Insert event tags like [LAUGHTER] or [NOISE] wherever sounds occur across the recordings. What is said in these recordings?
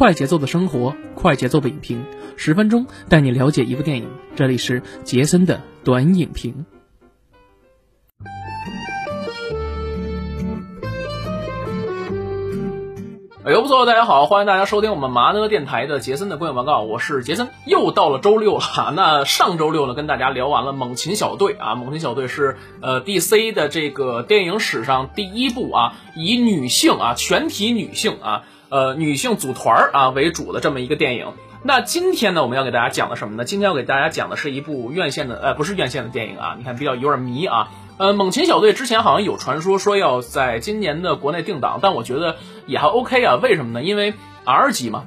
快节奏的生活，快节奏的影评，十分钟带你了解一部电影。这里是杰森的短影评。哎呦不错，大家好，欢迎大家收听我们麻呢电台的杰森的观影报告，我是杰森。又到了周六了，[LAUGHS] 那上周六呢，跟大家聊完了《猛禽小队》啊，《猛禽小队》是呃 DC 的这个电影史上第一部啊，以女性啊，全体女性啊，呃女性组团啊为主的这么一个电影。那今天呢，我们要给大家讲的什么呢？今天要给大家讲的是一部院线的，呃，不是院线的电影啊，你看比较有点迷啊。呃，猛禽小队之前好像有传说说要在今年的国内定档，但我觉得也还 OK 啊。为什么呢？因为 R 级嘛。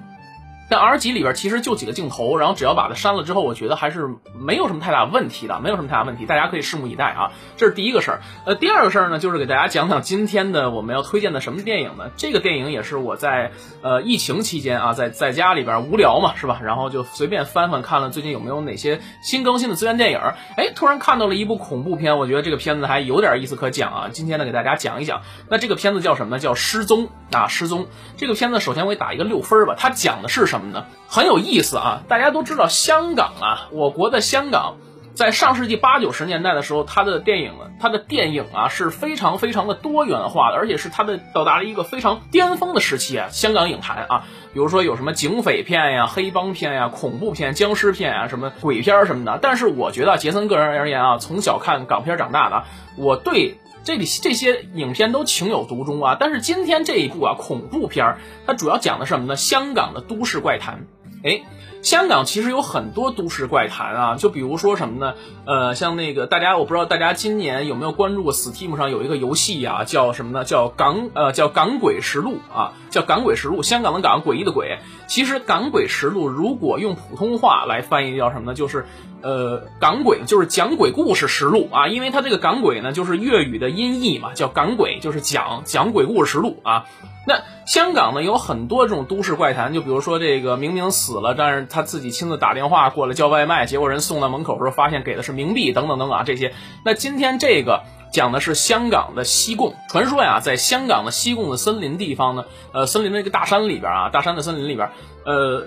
但 R 级里边其实就几个镜头，然后只要把它删了之后，我觉得还是没有什么太大问题的，没有什么太大问题，大家可以拭目以待啊。这是第一个事儿。呃，第二个事儿呢，就是给大家讲讲今天的我们要推荐的什么电影呢？这个电影也是我在呃疫情期间啊，在在家里边无聊嘛，是吧？然后就随便翻翻看了最近有没有哪些新更新的资源电影，哎，突然看到了一部恐怖片，我觉得这个片子还有点意思可讲啊。今天呢，给大家讲一讲。那这个片子叫什么呢？叫《失踪》啊，《失踪》这个片子首先我给打一个六分吧。它讲的是什么呢？很有意思啊！大家都知道香港啊，我国的香港，在上世纪八九十年代的时候，他的电影，他的电影啊是非常非常的多元化的，而且是他的到达了一个非常巅峰的时期啊。香港影坛啊，比如说有什么警匪片呀、黑帮片呀、恐怖片、僵尸片啊、什么鬼片什么的。但是我觉得杰森个人而言啊，从小看港片长大的，我对这里这些影片都情有独钟啊。但是今天这一部啊，恐怖片，它主要讲的是什么呢？香港的都市怪谈。哎，香港其实有很多都市怪谈啊，就比如说什么呢？呃，像那个大家，我不知道大家今年有没有关注过 Steam 上有一个游戏啊，叫什么呢？叫港呃叫港鬼实录啊，叫港鬼实录，香港的港，诡异的鬼。其实港鬼实录如果用普通话来翻译叫什么呢？就是呃港鬼，就是讲鬼故事实录啊，因为它这个港鬼呢就是粤语的音译嘛，叫港鬼，就是讲讲鬼故事实录啊。那香港呢有很多这种都市怪谈，就比如说这个明明死了，但是他自己亲自打电话过来叫外卖，结果人送到门口时候发现给的是冥币等等等等啊这些。那今天这个讲的是香港的西贡，传说呀，在香港的西贡的森林地方呢，呃，森林的一个大山里边啊，大山的森林里边，呃，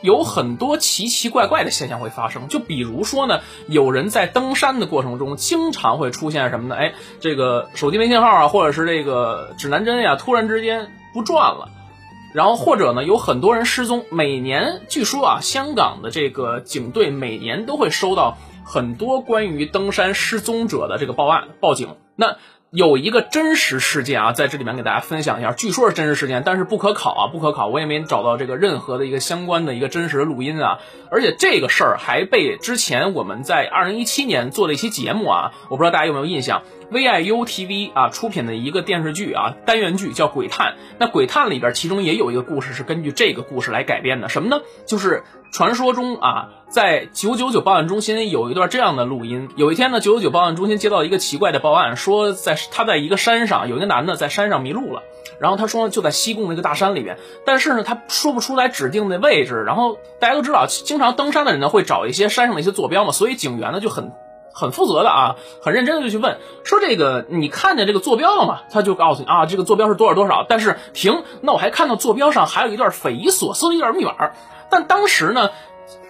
有很多奇奇怪怪的现象会发生。就比如说呢，有人在登山的过程中，经常会出现什么呢？哎，这个手机没信号啊，或者是这个指南针呀，突然之间。不转了，然后或者呢，有很多人失踪。每年据说啊，香港的这个警队每年都会收到很多关于登山失踪者的这个报案报警。那有一个真实事件啊，在这里面给大家分享一下，据说是真实事件，但是不可考啊，不可考，我也没找到这个任何的一个相关的一个真实的录音啊。而且这个事儿还被之前我们在二零一七年做了一期节目啊，我不知道大家有没有印象。VIU TV 啊出品的一个电视剧啊单元剧叫《鬼探》，那《鬼探》里边其中也有一个故事是根据这个故事来改编的，什么呢？就是传说中啊，在九九九报案中心有一段这样的录音。有一天呢，九九九报案中心接到一个奇怪的报案，说在他在一个山上有一个男的在山上迷路了，然后他说就在西贡那个大山里边，但是呢他说不出来指定的位置。然后大家都知道，经常登山的人呢会找一些山上的一些坐标嘛，所以警员呢就很。很负责的啊，很认真的就去问，说这个你看见这个坐标了吗？他就告诉你啊，这个坐标是多少多少。但是停，那我还看到坐标上还有一段匪夷所思的一段密码。但当时呢。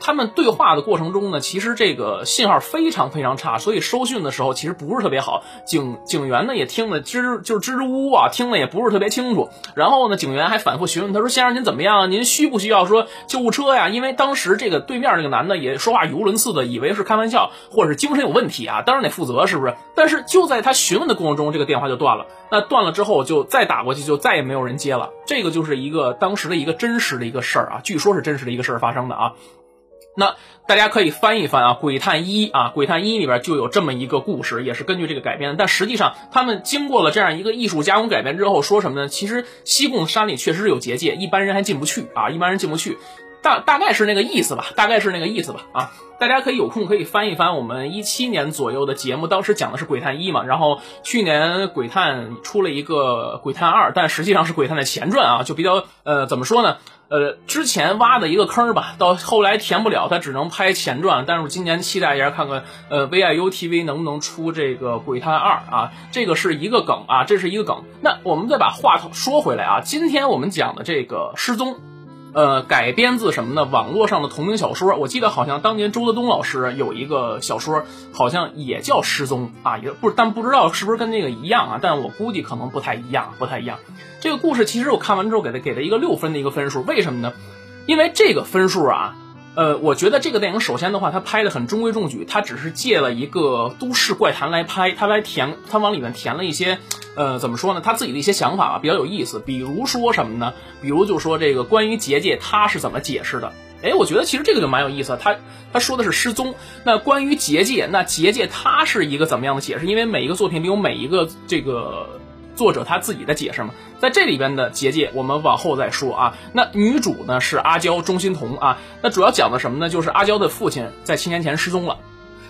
他们对话的过程中呢，其实这个信号非常非常差，所以收讯的时候其实不是特别好。警警员呢也听得支就是支支吾吾啊，听得也不是特别清楚。然后呢，警员还反复询问他说：“先生您怎么样？您需不需要说救护车呀？”因为当时这个对面那个男的也说话语无伦次的，以为是开玩笑或者是精神有问题啊，当然得负责是不是？但是就在他询问的过程中，这个电话就断了。那断了之后就再打过去，就再也没有人接了。这个就是一个当时的一个真实的一个事儿啊，据说是真实的一个事儿发生的啊。那大家可以翻一翻啊，《鬼探一》啊，《鬼探一》里边就有这么一个故事，也是根据这个改编的。但实际上，他们经过了这样一个艺术加工改编之后，说什么呢？其实西贡山里确实是有结界，一般人还进不去啊，一般人进不去。大大概是那个意思吧，大概是那个意思吧啊。大家可以有空可以翻一翻我们一七年左右的节目，当时讲的是《鬼探一》嘛，然后去年《鬼探》出了一个《鬼探二》，但实际上是《鬼探》的前传啊，就比较呃怎么说呢？呃，之前挖的一个坑吧，到后来填不了，他只能拍前传。但是今年期待一下，看看呃 VIU TV 能不能出这个《鬼探二》啊？这个是一个梗啊，这是一个梗。那我们再把话头说回来啊，今天我们讲的这个失踪。呃，改编自什么呢？网络上的同名小说。我记得好像当年周德东老师有一个小说，好像也叫《失踪》啊，也不，但不知道是不是跟那个一样啊？但我估计可能不太一样，不太一样。这个故事其实我看完之后给他给了一个六分的一个分数，为什么呢？因为这个分数啊。呃，我觉得这个电影首先的话，它拍的很中规中矩，它只是借了一个都市怪谈来拍，它来填，它往里面填了一些，呃，怎么说呢？他自己的一些想法吧，比较有意思。比如说什么呢？比如就说这个关于结界，他是怎么解释的？哎，我觉得其实这个就蛮有意思。他他说的是失踪，那关于结界，那结界它是一个怎么样的解释？因为每一个作品里有每一个这个。作者他自己的解释嘛，在这里边的结界，我们往后再说啊。那女主呢是阿娇钟欣桐啊，那主要讲的什么呢？就是阿娇的父亲在七年前失踪了，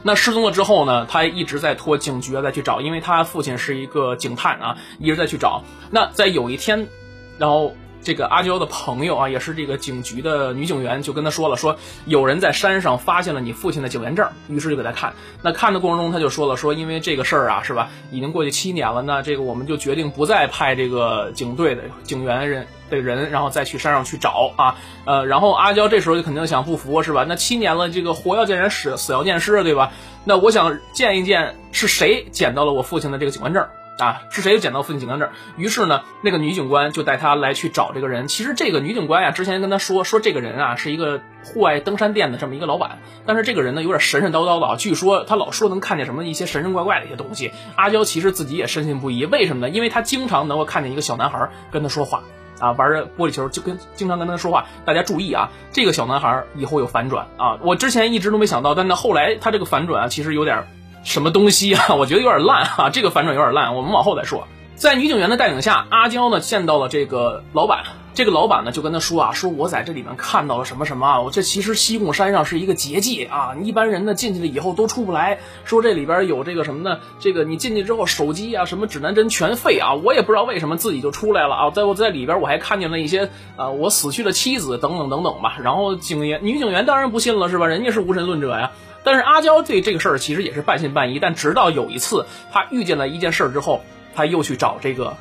那失踪了之后呢，他一直在托警局啊再去找，因为他父亲是一个警探啊，一直在去找。那在有一天，然后。这个阿娇的朋友啊，也是这个警局的女警员，就跟他说了，说有人在山上发现了你父亲的警员证，于是就给他看。那看的过程中，他就说了，说因为这个事儿啊，是吧，已经过去七年了，那这个我们就决定不再派这个警队的警员人的人，然后再去山上去找啊。呃，然后阿娇这时候就肯定想不服，是吧？那七年了，这个活要见人，死死要见尸，对吧？那我想见一见是谁捡到了我父亲的这个警官证。啊，是谁又捡到父亲警官证？于是呢，那个女警官就带他来去找这个人。其实这个女警官呀，之前跟他说说这个人啊是一个户外登山店的这么一个老板，但是这个人呢有点神神叨叨的啊，据说他老说能看见什么一些神神怪怪的一些东西。阿娇其实自己也深信不疑，为什么呢？因为他经常能够看见一个小男孩跟他说话啊，玩着玻璃球就跟经常跟他说话。大家注意啊，这个小男孩以后有反转啊，我之前一直都没想到，但呢后来他这个反转啊，其实有点。什么东西啊？[LAUGHS] 我觉得有点烂啊！这个反转有点烂，我们往后再说。在女警员的带领下，阿娇呢见到了这个老板。这个老板呢就跟他说啊：“说我在这里面看到了什么什么啊！我这其实西贡山上是一个结界啊！一般人呢进去了以后都出不来。说这里边有这个什么呢？这个你进去之后手机啊、什么指南针全废啊！我也不知道为什么自己就出来了啊！在我在里边我还看见了一些啊我死去的妻子等等等等吧。然后警员女警员当然不信了是吧？人家是无神论者呀。”但是阿娇对这个事儿其实也是半信半疑，但直到有一次她遇见了一件事儿之后，她又去找这个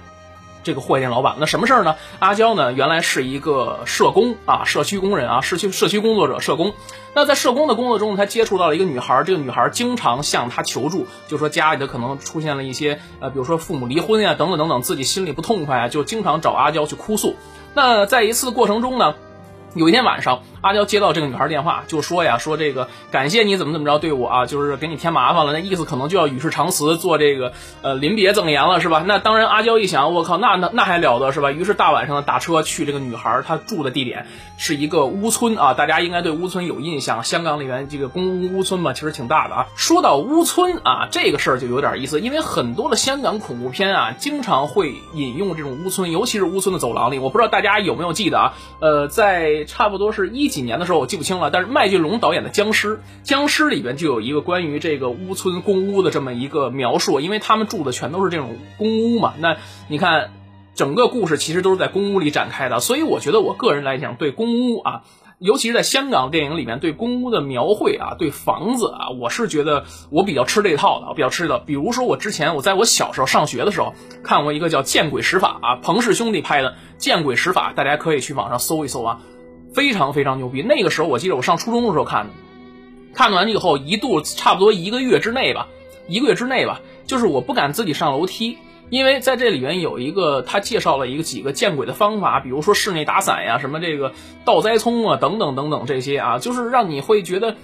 这个货店老板。那什么事儿呢？阿娇呢原来是一个社工啊，社区工人啊，社区社区工作者，社工。那在社工的工作中，他接触到了一个女孩，这个女孩经常向他求助，就说家里的可能出现了一些呃，比如说父母离婚呀，等等等等，自己心里不痛快啊，就经常找阿娇去哭诉。那在一次过程中呢，有一天晚上。阿娇接到这个女孩电话，就说呀，说这个感谢你怎么怎么着对我啊，就是给你添麻烦了，那意思可能就要与世长辞，做这个呃临别赠言了，是吧？那当然，阿娇一想，我靠，那那那还了得是吧？于是大晚上的打车去这个女孩她住的地点是一个屋村啊，大家应该对屋村有印象，香港里面这个公屋屋村嘛，其实挺大的啊。说到屋村啊，这个事儿就有点意思，因为很多的香港恐怖片啊，经常会引用这种屋村，尤其是屋村的走廊里，我不知道大家有没有记得啊？呃，在差不多是一。几年的时候我记不清了，但是麦浚龙导演的《僵尸》，《僵尸》里边就有一个关于这个屋村公屋的这么一个描述，因为他们住的全都是这种公屋嘛。那你看，整个故事其实都是在公屋里展开的，所以我觉得我个人来讲，对公屋啊，尤其是在香港电影里面对公屋的描绘啊，对房子啊，我是觉得我比较吃这套的，我比较吃的。比如说我之前我在我小时候上学的时候看过一个叫《见鬼使法》啊，彭氏兄弟拍的《见鬼使法》，大家可以去网上搜一搜啊。非常非常牛逼！那个时候我记得我上初中的时候看的，看完以后一度差不多一个月之内吧，一个月之内吧，就是我不敢自己上楼梯，因为在这里面有一个他介绍了一个几个见鬼的方法，比如说室内打伞呀，什么这个倒栽葱啊，等等等等这些啊，就是让你会觉得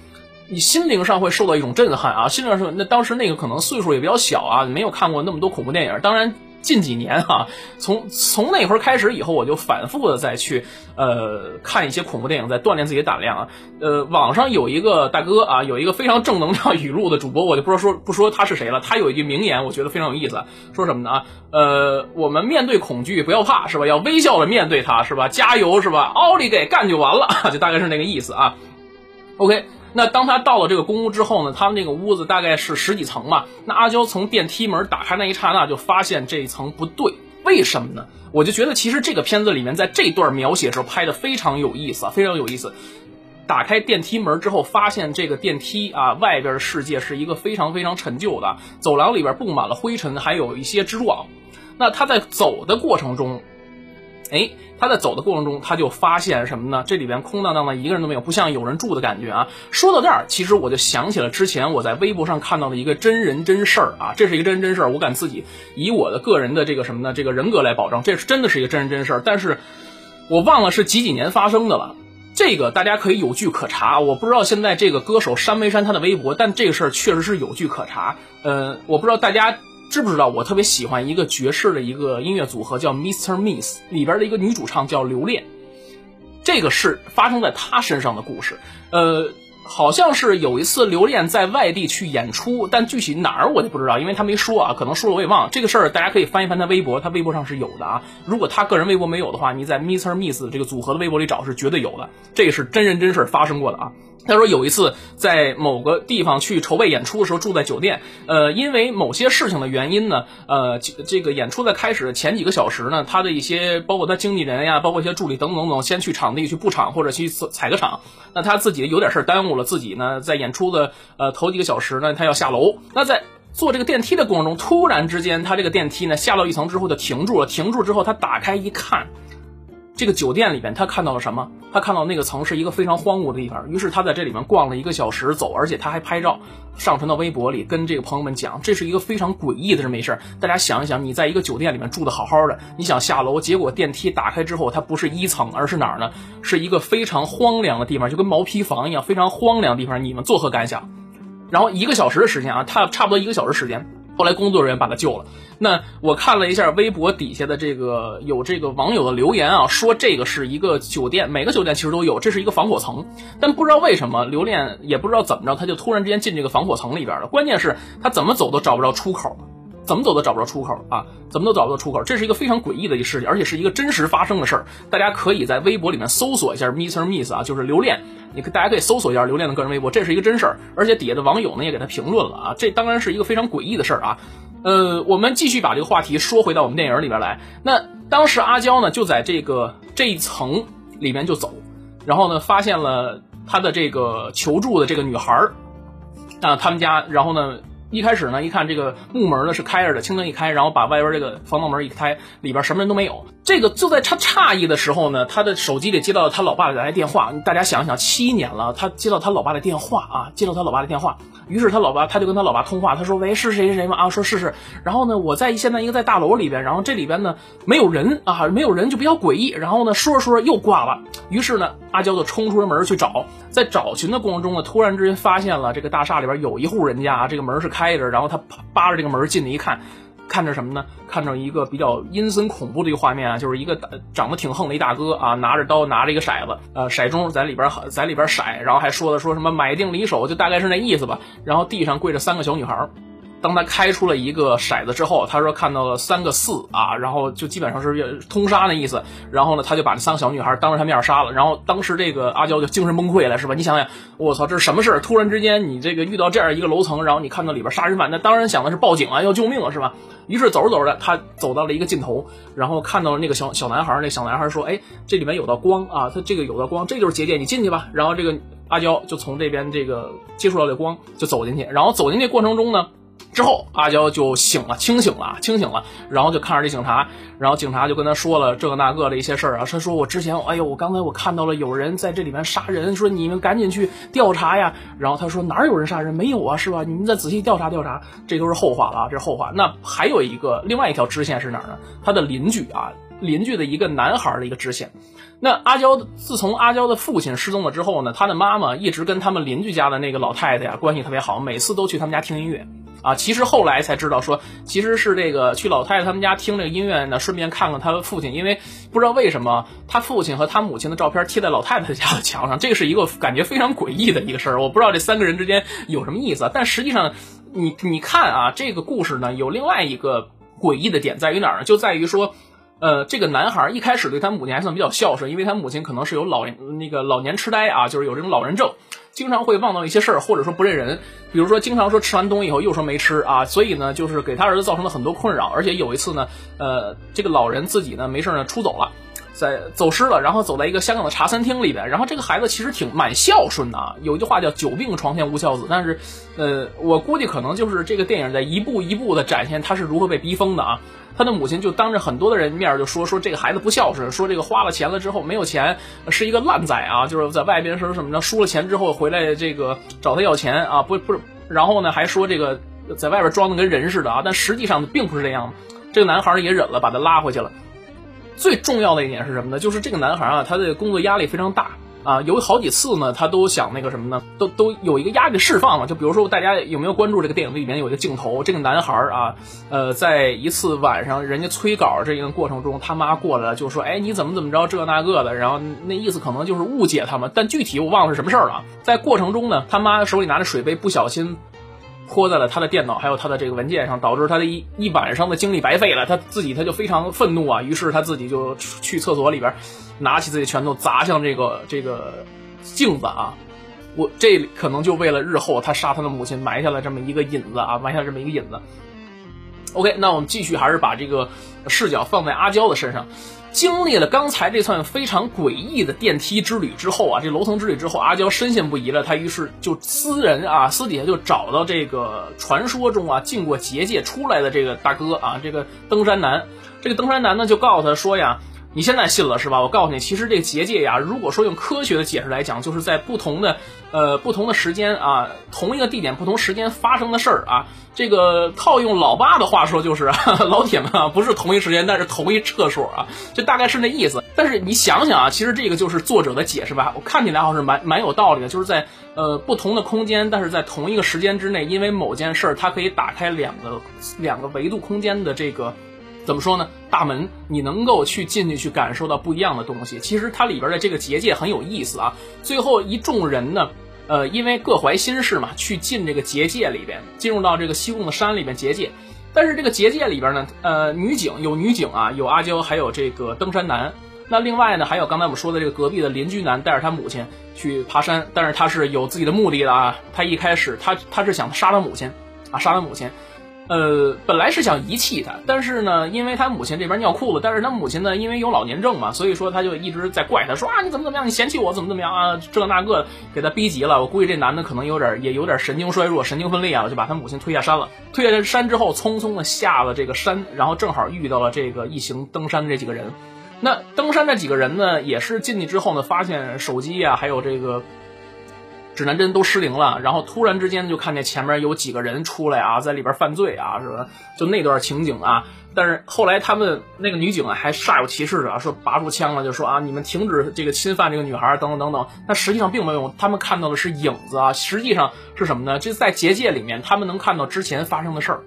你心灵上会受到一种震撼啊，心灵上那当时那个可能岁数也比较小啊，没有看过那么多恐怖电影，当然。近几年哈，从从那会儿开始以后，我就反复的再去呃看一些恐怖电影，在锻炼自己的胆量啊。呃，网上有一个大哥啊，有一个非常正能量语录的主播，我就不说说不说他是谁了。他有一句名言，我觉得非常有意思，说什么呢啊？呃，我们面对恐惧不要怕是吧？要微笑的面对它是吧？加油是吧？奥利给干就完了，[LAUGHS] 就大概是那个意思啊。OK。那当他到了这个公屋之后呢，他们那个屋子大概是十几层嘛。那阿娇从电梯门打开那一刹那，就发现这一层不对，为什么呢？我就觉得其实这个片子里面在这段描写时候拍的非常有意思啊，非常有意思。打开电梯门之后，发现这个电梯啊外边的世界是一个非常非常陈旧的走廊，里边布满了灰尘，还有一些蜘蛛网。那他在走的过程中。哎，他在走的过程中，他就发现什么呢？这里边空荡荡的，一个人都没有，不像有人住的感觉啊。说到这儿，其实我就想起了之前我在微博上看到的一个真人真事儿啊，这是一个真人真事儿，我敢自己以我的个人的这个什么呢，这个人格来保证，这是真的是一个真人真事儿。但是我忘了是几几年发生的了，这个大家可以有据可查。我不知道现在这个歌手删没删他的微博，但这个事儿确实是有据可查。呃，我不知道大家。知不知道我特别喜欢一个爵士的一个音乐组合叫 Mr. Miss，里边的一个女主唱叫刘恋，这个是发生在她身上的故事。呃，好像是有一次刘恋在外地去演出，但具体哪儿我就不知道，因为她没说啊，可能说了我也忘了。这个事儿大家可以翻一翻她微博，她微博上是有的啊。如果她个人微博没有的话，你在 Mr. Miss 这个组合的微博里找是绝对有的，这个是真人真事发生过的啊。他说有一次在某个地方去筹备演出的时候住在酒店，呃，因为某些事情的原因呢，呃，这个演出在开始的前几个小时呢，他的一些包括他经纪人呀，包括一些助理等等等，先去场地去布场或者去踩个场，那他自己有点事耽误了，自己呢在演出的呃头几个小时呢，他要下楼，那在坐这个电梯的过程中，突然之间他这个电梯呢下到一层之后就停住了，停住之后他打开一看。这个酒店里边，他看到了什么？他看到那个层是一个非常荒芜的地方。于是他在这里面逛了一个小时，走，而且他还拍照上传到微博里，跟这个朋友们讲，这是一个非常诡异的这么一事儿。大家想一想，你在一个酒店里面住的好好的，你想下楼，结果电梯打开之后，它不是一层，而是哪儿呢？是一个非常荒凉的地方，就跟毛坯房一样，非常荒凉的地方。你们作何感想？然后一个小时的时间啊，他差不多一个小时时间。后来工作人员把他救了。那我看了一下微博底下的这个有这个网友的留言啊，说这个是一个酒店，每个酒店其实都有，这是一个防火层。但不知道为什么留恋也不知道怎么着，他就突然之间进这个防火层里边了。关键是，他怎么走都找不着出口。怎么走都找不着出口啊！怎么都找不到出口，这是一个非常诡异的一个事情，而且是一个真实发生的事儿。大家可以在微博里面搜索一下 Mr. Miss 啊，就是留恋，你可大家可以搜索一下留恋的个人微博，这是一个真事儿。而且底下的网友呢也给他评论了啊，这当然是一个非常诡异的事儿啊。呃，我们继续把这个话题说回到我们电影里边来。那当时阿娇呢就在这个这一层里面就走，然后呢发现了他的这个求助的这个女孩儿啊，他们家，然后呢。一开始呢，一看这个木门呢是开着的，轻灯一开，然后把外边这个防盗门一开，里边什么人都没有。这个就在他诧异的时候呢，他的手机里接到了他老爸来电话。大家想想，七年了，他接到他老爸的电话啊，接到他老爸的电话。于是他老爸他就跟他老爸通话，他说：“喂，是谁谁谁吗？啊，说是是。然后呢，我在现在一个在大楼里边，然后这里边呢没有人啊，没有人就比较诡异。然后呢，说着说着又挂了。于是呢，阿娇就冲出了门去找，在找寻的过程中呢，突然之间发现了这个大厦里边有一户人家，这个门是开开着，然后他扒着这个门进去一看。”看着什么呢？看着一个比较阴森恐怖的一个画面啊，就是一个长得挺横的一大哥啊，拿着刀，拿着一个骰子，呃，骰盅在里边在里边骰，然后还说的说什么买定离手，就大概是那意思吧。然后地上跪着三个小女孩。当他开出了一个骰子之后，他说看到了三个四啊，然后就基本上是通杀的意思。然后呢，他就把这三个小女孩当着他面杀了。然后当时这个阿娇就精神崩溃了，是吧？你想想，我操，这是什么事？突然之间你这个遇到这样一个楼层，然后你看到里边杀人犯，那当然想的是报警啊，要救命了，是吧？于是走着走着，他走到了一个尽头，然后看到了那个小小男孩。那小男孩说：“哎，这里面有道光啊，他这个有道光，这就是结界，你进去吧。”然后这个阿娇就从这边这个接触到这光，就走进去。然后走进去过程中呢。之后，阿娇就醒了，清醒了，清醒了，然后就看着这警察，然后警察就跟他说了这个那个的一些事儿啊。他说：“我之前，哎呦，我刚才我看到了有人在这里面杀人，说你们赶紧去调查呀。”然后他说：“哪有人杀人？没有啊，是吧？你们再仔细调查调查，这都是后话了啊，这是后话。那还有一个另外一条支线是哪儿呢？他的邻居啊，邻居的一个男孩的一个支线。那阿娇自从阿娇的父亲失踪了之后呢，他的妈妈一直跟他们邻居家的那个老太太呀关系特别好，每次都去他们家听音乐。”啊，其实后来才知道说，其实是这个去老太太他们家听这个音乐呢，顺便看看他父亲，因为不知道为什么他父亲和他母亲的照片贴在老太太家的墙上，这是一个感觉非常诡异的一个事儿。我不知道这三个人之间有什么意思，但实际上，你你看啊，这个故事呢有另外一个诡异的点在于哪儿呢？就在于说，呃，这个男孩一开始对他母亲还算比较孝顺，因为他母亲可能是有老那个老年痴呆啊，就是有这种老人症。经常会忘到一些事儿，或者说不认人，比如说经常说吃完东西以后又说没吃啊，所以呢，就是给他儿子造成了很多困扰。而且有一次呢，呃，这个老人自己呢没事呢出走了，在走失了，然后走在一个香港的茶餐厅里边。然后这个孩子其实挺蛮孝顺的啊，有一句话叫“久病床前无孝子”，但是，呃，我估计可能就是这个电影在一步一步的展现他是如何被逼疯的啊。他的母亲就当着很多的人面就说说这个孩子不孝顺，说这个花了钱了之后没有钱，是一个烂仔啊，就是在外边说什么呢？输了钱之后回来这个找他要钱啊，不不，然后呢还说这个在外边装的跟人似的啊，但实际上并不是这样。这个男孩也忍了，把他拉回去了。最重要的一点是什么呢？就是这个男孩啊，他的工作压力非常大。啊，有好几次呢，他都想那个什么呢？都都有一个压力释放嘛。就比如说，大家有没有关注这个电影里面有一个镜头？这个男孩啊，呃，在一次晚上人家催稿这个过程中，他妈过来了，就说：“哎，你怎么怎么着这那个的。”然后那意思可能就是误解他们，但具体我忘了是什么事儿了。在过程中呢，他妈手里拿着水杯，不小心泼在了他的电脑还有他的这个文件上，导致他的一一晚上的精力白费了。他自己他就非常愤怒啊，于是他自己就去厕所里边。拿起自己拳头砸向这个这个镜子啊！我这可能就为了日后他杀他的母亲埋下了这么一个引子啊，埋下这么一个引子。OK，那我们继续还是把这个视角放在阿娇的身上。经历了刚才这串非常诡异的电梯之旅之后啊，这楼层之旅之后，阿娇深信不疑了。她于是就私人啊，私底下就找到这个传说中啊进过结界出来的这个大哥啊，这个登山男。这个登山男呢就告诉他说呀。你现在信了是吧？我告诉你，其实这个结界呀，如果说用科学的解释来讲，就是在不同的呃不同的时间啊，同一个地点不同时间发生的事儿啊。这个套用老八的话 [LAUGHS] 说，就是老铁们啊，不是同一时间，但是同一厕所啊，就大概是那意思。但是你想想啊，其实这个就是作者的解释吧？我看起来好像是蛮蛮有道理的，就是在呃不同的空间，但是在同一个时间之内，因为某件事儿，它可以打开两个两个维度空间的这个。怎么说呢？大门，你能够去进去，去感受到不一样的东西。其实它里边的这个结界很有意思啊。最后一众人呢，呃，因为各怀心事嘛，去进这个结界里边，进入到这个西贡的山里边结界。但是这个结界里边呢，呃，女警有女警啊，有阿娇，还有这个登山男。那另外呢，还有刚才我们说的这个隔壁的邻居男，带着他母亲去爬山。但是他是有自己的目的的啊。他一开始他他是想杀他母亲啊，杀他母亲。呃，本来是想遗弃他，但是呢，因为他母亲这边尿裤子，但是他母亲呢，因为有老年症嘛，所以说他就一直在怪他，说啊，你怎么怎么样，你嫌弃我怎么怎么样啊，这那个给他逼急了。我估计这男的可能有点，也有点神经衰弱、神经分裂啊，就把他母亲推下山了。推下山之后，匆匆的下了这个山，然后正好遇到了这个一行登山的这几个人。那登山这几个人呢，也是进去之后呢，发现手机啊，还有这个。指南针都失灵了，然后突然之间就看见前面有几个人出来啊，在里边犯罪啊，是吧？就那段情景啊。但是后来他们那个女警啊，还煞有其事的说拔出枪了，就说啊，你们停止这个侵犯这个女孩，等等等等。但实际上并没有，他们看到的是影子啊。实际上是什么呢？就在结界里面，他们能看到之前发生的事儿，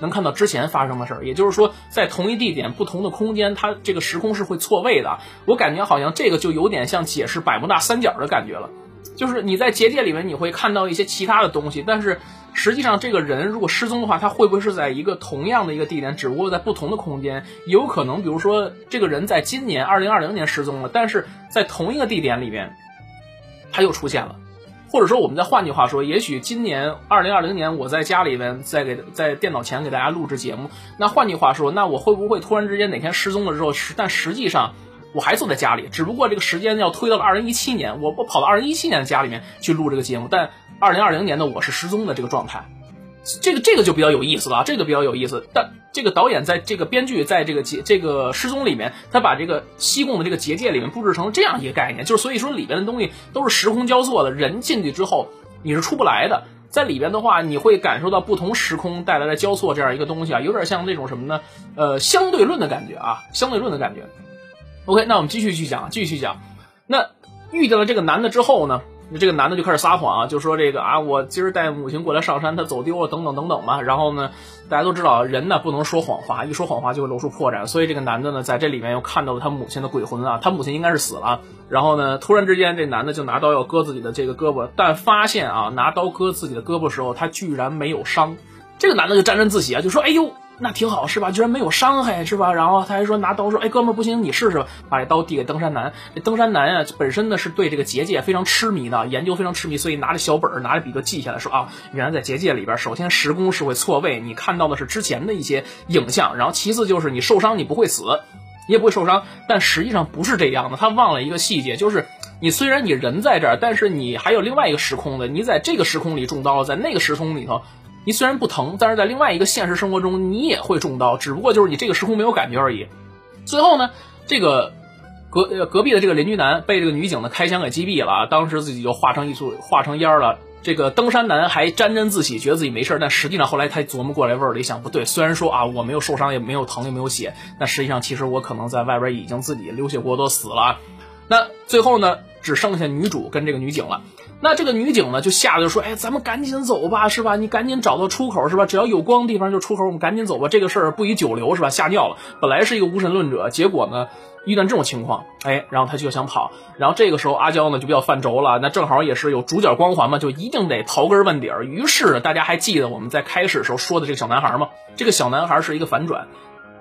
能看到之前发生的事儿。也就是说，在同一地点、不同的空间，它这个时空是会错位的。我感觉好像这个就有点像解释百慕大三角的感觉了。就是你在结界里面，你会看到一些其他的东西，但是实际上这个人如果失踪的话，他会不会是在一个同样的一个地点，只不过在不同的空间？有可能，比如说这个人在今年二零二零年失踪了，但是在同一个地点里面，他又出现了，或者说我们再换句话说，也许今年二零二零年我在家里边在给在电脑前给大家录制节目，那换句话说，那我会不会突然之间哪天失踪了之后，但实际上？我还坐在家里，只不过这个时间要推到了二零一七年，我我跑到二零一七年的家里面去录这个节目，但二零二零年的我是失踪的这个状态，这个这个就比较有意思了啊，这个比较有意思。但这个导演在这个编剧在这个结这个失踪里面，他把这个西贡的这个结界里面布置成这样一个概念，就是所以说里边的东西都是时空交错的，人进去之后你是出不来的，在里边的话你会感受到不同时空带来的交错这样一个东西啊，有点像那种什么呢？呃，相对论的感觉啊，相对论的感觉。OK，那我们继续去讲，继续去讲。那遇见了这个男的之后呢，这个男的就开始撒谎啊，就说这个啊，我今儿带母亲过来上山，她走丢了，等等等等嘛。然后呢，大家都知道人呢不能说谎话，一说谎话就会露出破绽。所以这个男的呢，在这里面又看到了他母亲的鬼魂啊，他母亲应该是死了。然后呢，突然之间这男的就拿刀要割自己的这个胳膊，但发现啊，拿刀割自己的胳膊时候，他居然没有伤。这个男的就沾沾自喜啊，就说：“哎呦。”那挺好是吧？居然没有伤害是吧？然后他还说拿刀说，哎哥们儿不行，你试试。把这刀递给登山男。登山男啊，本身呢是对这个结界非常痴迷的，研究非常痴迷，所以拿着小本儿，拿着笔就记下来，说啊，原来在结界里边，首先时空是会错位，你看到的是之前的一些影像，然后其次就是你受伤你不会死，你也不会受伤，但实际上不是这样的。他忘了一个细节，就是你虽然你人在这儿，但是你还有另外一个时空的，你在这个时空里中刀，在那个时空里头。你虽然不疼，但是在另外一个现实生活中你也会中刀，只不过就是你这个时空没有感觉而已。最后呢，这个隔隔壁的这个邻居男被这个女警的开枪给击毙了，当时自己就化成一束化成烟了。这个登山男还沾沾自喜，觉得自己没事但实际上后来他琢磨过来味儿了，一想不对，虽然说啊我没有受伤，也没有疼，也没有血，但实际上其实我可能在外边已经自己流血过多死了。那最后呢，只剩下女主跟这个女警了。那这个女警呢，就吓得就说：“哎，咱们赶紧走吧，是吧？你赶紧找到出口，是吧？只要有光的地方就出口，我们赶紧走吧。这个事儿不宜久留，是吧？吓尿了。本来是一个无神论者，结果呢，遇到这种情况，哎，然后他就想跑。然后这个时候阿娇呢就比较犯轴了，那正好也是有主角光环嘛，就一定得刨根问底儿。于是大家还记得我们在开始时候说的这个小男孩吗？这个小男孩是一个反转。”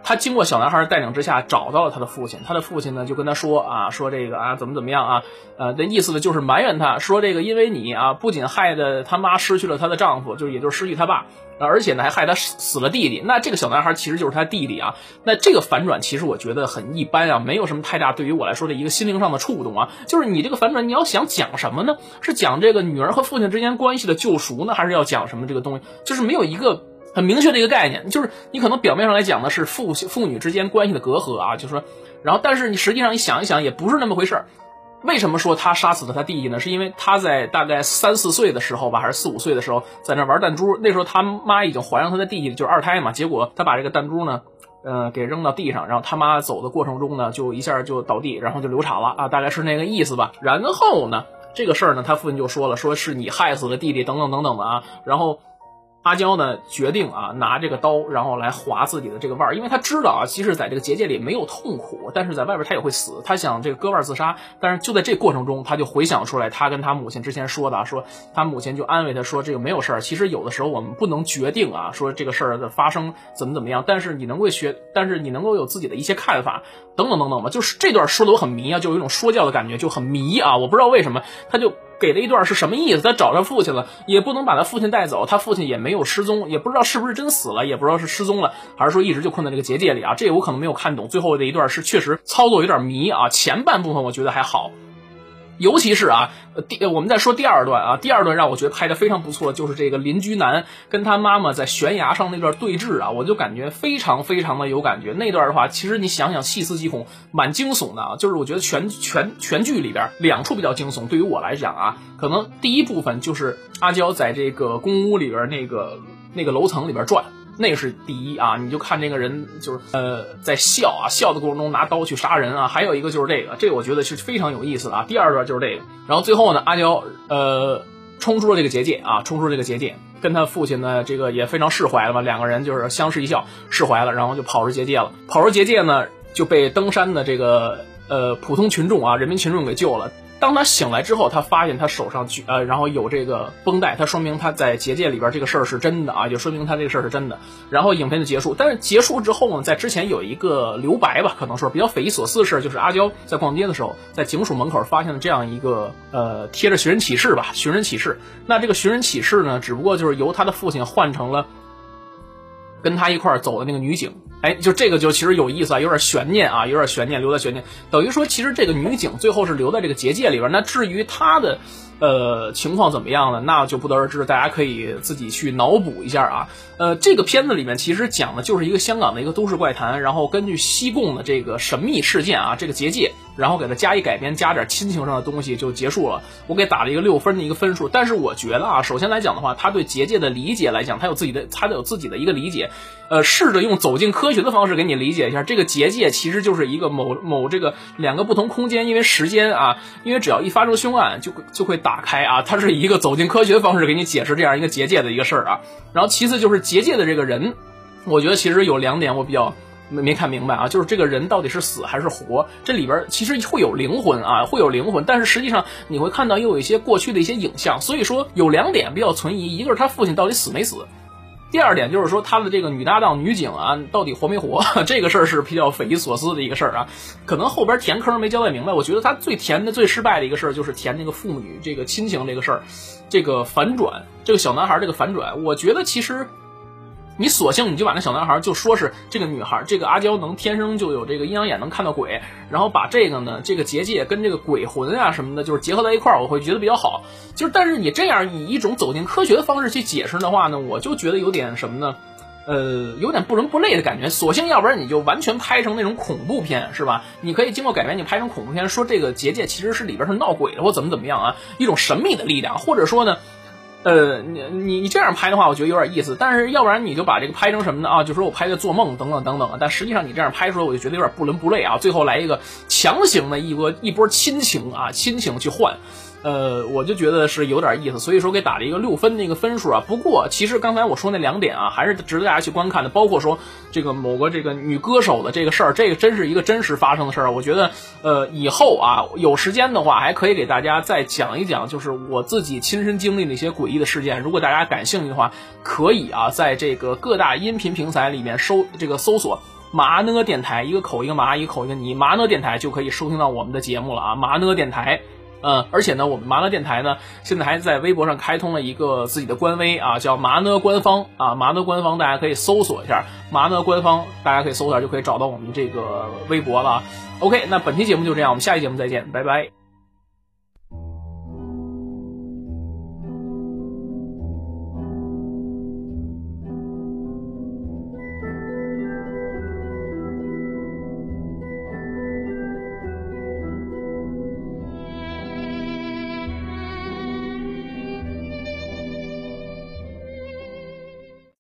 他经过小男孩的带领之下，找到了他的父亲。他的父亲呢，就跟他说啊，说这个啊，怎么怎么样啊，呃，的意思呢，就是埋怨他说这个，因为你啊，不仅害得他妈失去了他的丈夫，就也就是失去他爸，而且呢，还害他死了弟弟。那这个小男孩其实就是他弟弟啊。那这个反转其实我觉得很一般啊，没有什么太大对于我来说的一个心灵上的触动啊。就是你这个反转，你要想讲什么呢？是讲这个女儿和父亲之间关系的救赎呢，还是要讲什么这个东西？就是没有一个。很明确的一个概念，就是你可能表面上来讲的是父父女之间关系的隔阂啊，就是说，然后但是你实际上你想一想，也不是那么回事儿。为什么说他杀死了他弟弟呢？是因为他在大概三四岁的时候吧，还是四五岁的时候，在那玩弹珠。那时候他妈已经怀上他的弟弟，就是二胎嘛。结果他把这个弹珠呢，呃，给扔到地上，然后他妈走的过程中呢，就一下就倒地，然后就流产了啊，大概是那个意思吧。然后呢，这个事儿呢，他父亲就说了，说是你害死了弟弟，等等等等的啊，然后。阿娇呢，决定啊，拿这个刀，然后来划自己的这个腕儿，因为他知道啊，即使在这个结界里没有痛苦，但是在外边他也会死。他想这个割腕自杀，但是就在这过程中，他就回想出来，他跟他母亲之前说的，说他母亲就安慰他说，这个没有事儿。其实有的时候我们不能决定啊，说这个事儿的发生怎么怎么样，但是你能够学，但是你能够有自己的一些看法，等等等等吧。就是这段说的我很迷啊，就有一种说教的感觉，就很迷啊。我不知道为什么他就。[LAUGHS] 给了一段是什么意思？他找他父亲了，也不能把他父亲带走，他父亲也没有失踪，也不知道是不是真死了，也不知道是失踪了，还是说一直就困在这个结界里啊？这个我可能没有看懂。最后这一段是确实操作有点迷啊，前半部分我觉得还好。尤其是啊，第我们再说第二段啊，第二段让我觉得拍的非常不错，就是这个邻居男跟他妈妈在悬崖上那段对峙啊，我就感觉非常非常的有感觉。那段的话，其实你想想，细思极恐，蛮惊悚的啊。就是我觉得全全全剧里边两处比较惊悚，对于我来讲啊，可能第一部分就是阿娇在这个公屋里边那个那个楼层里边转。那是第一啊，你就看这个人就是呃在笑啊，笑的过程中拿刀去杀人啊，还有一个就是这个，这个我觉得是非常有意思的啊。第二段就是这个，然后最后呢，阿娇呃冲出了这个结界啊，冲出了这个结界，跟他父亲呢这个也非常释怀了嘛，两个人就是相视一笑，释怀了，然后就跑出结界了，跑出结界呢就被登山的这个呃普通群众啊，人民群众给救了。当他醒来之后，他发现他手上举呃，然后有这个绷带，他说明他在结界里边这个事儿是真的啊，就说明他这个事儿是真的。然后影片就结束，但是结束之后呢，在之前有一个留白吧，可能说比较匪夷所思的事，就是阿娇在逛街的时候，在警署门口发现了这样一个呃贴着寻人启事吧，寻人启事。那这个寻人启事呢，只不过就是由他的父亲换成了跟他一块儿走的那个女警。哎，就这个就其实有意思啊，有点悬念啊，有点悬念，留在悬念，等于说其实这个女警最后是留在这个结界里边。那至于她的呃情况怎么样呢？那就不得而知，大家可以自己去脑补一下啊。呃，这个片子里面其实讲的就是一个香港的一个都市怪谈，然后根据西贡的这个神秘事件啊，这个结界。然后给他加一改编，加点亲情上的东西就结束了。我给打了一个六分的一个分数。但是我觉得啊，首先来讲的话，他对结界的理解来讲，他有自己的，他有自己的一个理解。呃，试着用走进科学的方式给你理解一下，这个结界其实就是一个某某这个两个不同空间，因为时间啊，因为只要一发生凶案，就就会打开啊。它是一个走进科学的方式给你解释这样一个结界的一个事儿啊。然后其次就是结界的这个人，我觉得其实有两点我比较。没没看明白啊，就是这个人到底是死还是活？这里边其实会有灵魂啊，会有灵魂，但是实际上你会看到又有一些过去的一些影像，所以说有两点比较存疑，一个是他父亲到底死没死，第二点就是说他的这个女搭档女警啊到底活没活？[LAUGHS] 这个事儿是比较匪夷所思的一个事儿啊，可能后边填坑没交代明白。我觉得他最填的最失败的一个事儿就是填那个父女这个亲情这个事儿，这个反转，这个小男孩这个反转，我觉得其实。你索性你就把那小男孩就说是这个女孩，这个阿娇能天生就有这个阴阳眼，能看到鬼，然后把这个呢，这个结界跟这个鬼魂啊什么的，就是结合在一块儿，我会觉得比较好。就是但是你这样以一种走进科学的方式去解释的话呢，我就觉得有点什么呢？呃，有点不伦不类的感觉。索性要不然你就完全拍成那种恐怖片，是吧？你可以经过改编，你拍成恐怖片，说这个结界其实是里边是闹鬼的，或怎么怎么样啊，一种神秘的力量，或者说呢？呃，你你这样拍的话，我觉得有点意思。但是要不然你就把这个拍成什么呢？啊，就说我拍的做梦等等等等。但实际上你这样拍出来，我就觉得有点不伦不类啊。最后来一个强行的一波一波亲情啊，亲情去换。呃，我就觉得是有点意思，所以说给打了一个六分的一个分数啊。不过其实刚才我说那两点啊，还是值得大家去观看的，包括说这个某个这个女歌手的这个事儿，这个真是一个真实发生的事儿。我觉得呃，以后啊有时间的话，还可以给大家再讲一讲，就是我自己亲身经历的一些诡异的事件。如果大家感兴趣的话，可以啊，在这个各大音频平台里面搜这个搜索麻呢电台，一个口一个麻，一个口一个你，麻呢电台就可以收听到我们的节目了啊，麻呢电台。嗯，而且呢，我们麻呢电台呢，现在还在微博上开通了一个自己的官微啊，叫麻呢官方啊，麻呢官方，大家可以搜索一下麻呢官方，大家可以搜一下就可以找到我们这个微博了。OK，那本期节目就这样，我们下期节目再见，拜拜。